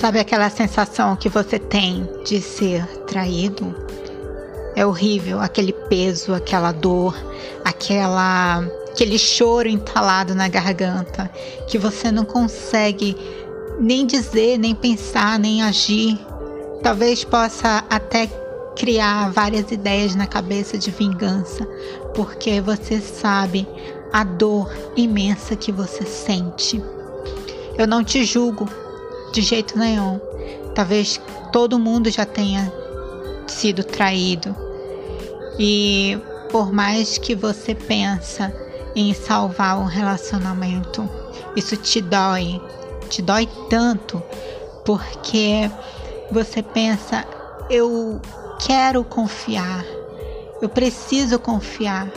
Sabe aquela sensação que você tem de ser traído? É horrível, aquele peso, aquela dor, aquela aquele choro entalado na garganta, que você não consegue nem dizer, nem pensar, nem agir. Talvez possa até criar várias ideias na cabeça de vingança, porque você sabe a dor imensa que você sente. Eu não te julgo de jeito nenhum. Talvez todo mundo já tenha sido traído. E por mais que você pensa em salvar um relacionamento, isso te dói, te dói tanto, porque você pensa, eu quero confiar, eu preciso confiar,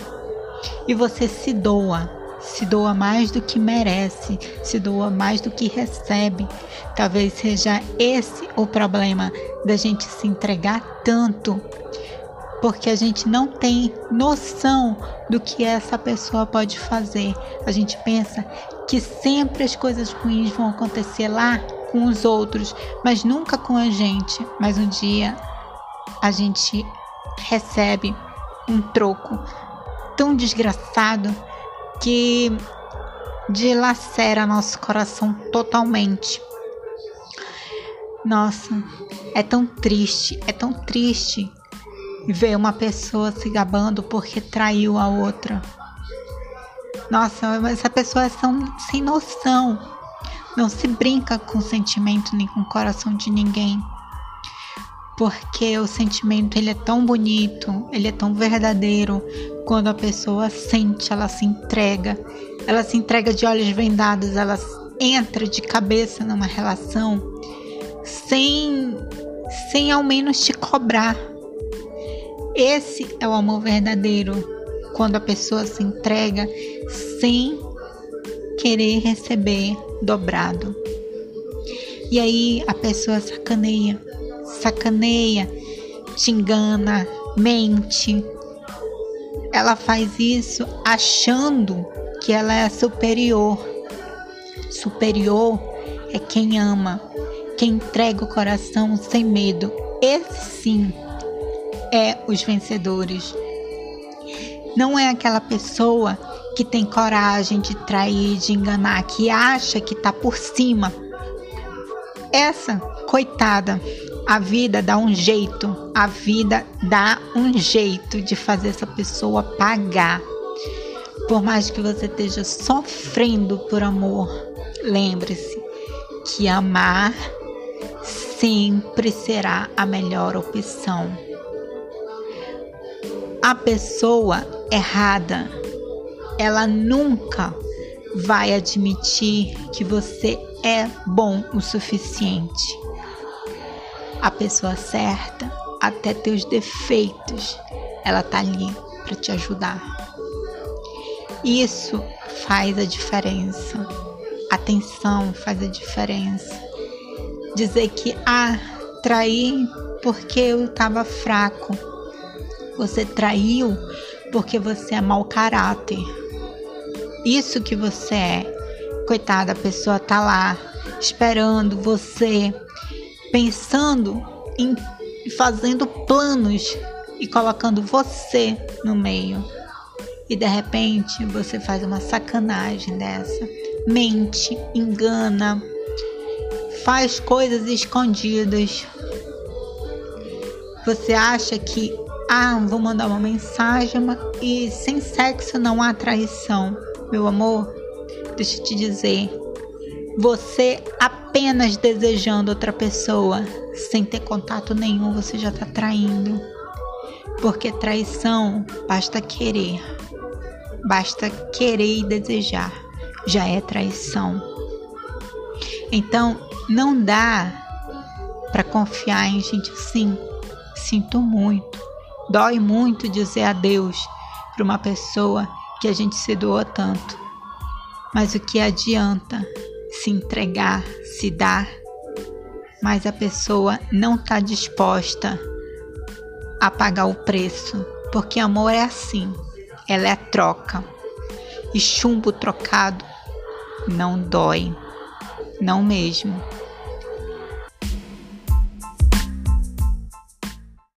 e você se doa, se doa mais do que merece, se doa mais do que recebe. Talvez seja esse o problema da gente se entregar tanto, porque a gente não tem noção do que essa pessoa pode fazer. A gente pensa que sempre as coisas ruins vão acontecer lá com os outros, mas nunca com a gente. Mas um dia a gente recebe um troco tão desgraçado que dilacera nosso coração totalmente. Nossa, é tão triste, é tão triste ver uma pessoa se gabando porque traiu a outra. Nossa, essa pessoa é tão sem noção. Não se brinca com sentimento nem com o coração de ninguém porque o sentimento ele é tão bonito, ele é tão verdadeiro quando a pessoa sente, ela se entrega, ela se entrega de olhos vendados, ela entra de cabeça numa relação sem sem ao menos te cobrar. Esse é o amor verdadeiro, quando a pessoa se entrega sem querer receber dobrado. E aí a pessoa sacaneia sacaneia, te engana, mente. Ela faz isso achando que ela é superior. Superior é quem ama, quem entrega o coração sem medo. Esse sim é os vencedores. Não é aquela pessoa que tem coragem de trair, de enganar, que acha que está por cima. Essa, coitada, a vida dá um jeito, a vida dá um jeito de fazer essa pessoa pagar. Por mais que você esteja sofrendo por amor, lembre-se que amar sempre será a melhor opção. A pessoa errada, ela nunca vai admitir que você é bom o suficiente a pessoa certa, até teus defeitos, ela tá ali para te ajudar. Isso faz a diferença. Atenção faz a diferença. Dizer que ah, traí porque eu estava fraco. Você traiu porque você é mau caráter. Isso que você é. Coitada, a pessoa tá lá esperando você pensando em fazendo planos e colocando você no meio. E de repente você faz uma sacanagem dessa, mente, engana, faz coisas escondidas. Você acha que ah, vou mandar uma mensagem e sem sexo não há traição. Meu amor, eu te dizer, você apenas desejando outra pessoa, sem ter contato nenhum, você já está traindo. Porque traição basta querer. Basta querer e desejar. Já é traição. Então, não dá para confiar em gente assim. Sinto muito. Dói muito dizer adeus para uma pessoa que a gente se doa tanto. Mas o que adianta se entregar, se dar, mas a pessoa não está disposta a pagar o preço, porque amor é assim, ela é troca. E chumbo trocado não dói, não mesmo.